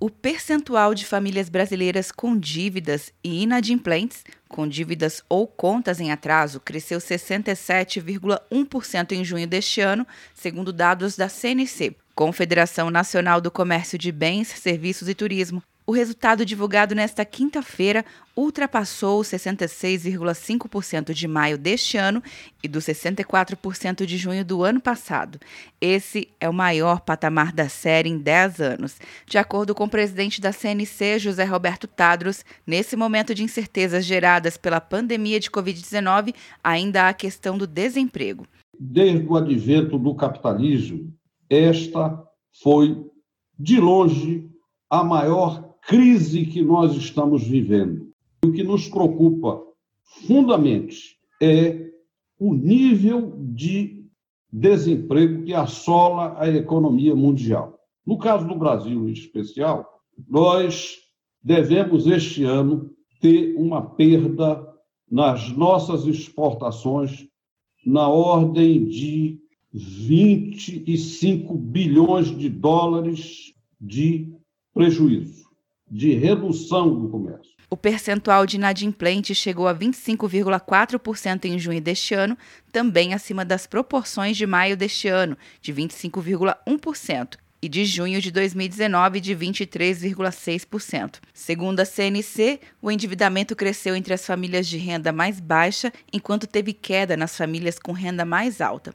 o percentual de famílias brasileiras com dívidas e inadimplentes, com dívidas ou contas em atraso, cresceu 67,1% em junho deste ano, segundo dados da CNC, Confederação Nacional do Comércio de Bens, Serviços e Turismo. O resultado divulgado nesta quinta-feira ultrapassou os 66,5% de maio deste ano e dos 64% de junho do ano passado. Esse é o maior patamar da série em 10 anos. De acordo com o presidente da CNC, José Roberto Tadros, nesse momento de incertezas geradas pela pandemia de Covid-19, ainda há a questão do desemprego. Desde o advento do capitalismo, esta foi, de longe, a maior crise que nós estamos vivendo. O que nos preocupa fundamentalmente é o nível de desemprego que assola a economia mundial. No caso do Brasil, em especial, nós devemos este ano ter uma perda nas nossas exportações na ordem de 25 bilhões de dólares de prejuízo de redução do comércio. O percentual de inadimplente chegou a 25,4% em junho deste ano, também acima das proporções de maio deste ano, de 25,1%, e de junho de 2019 de 23,6%. Segundo a CNC, o endividamento cresceu entre as famílias de renda mais baixa, enquanto teve queda nas famílias com renda mais alta.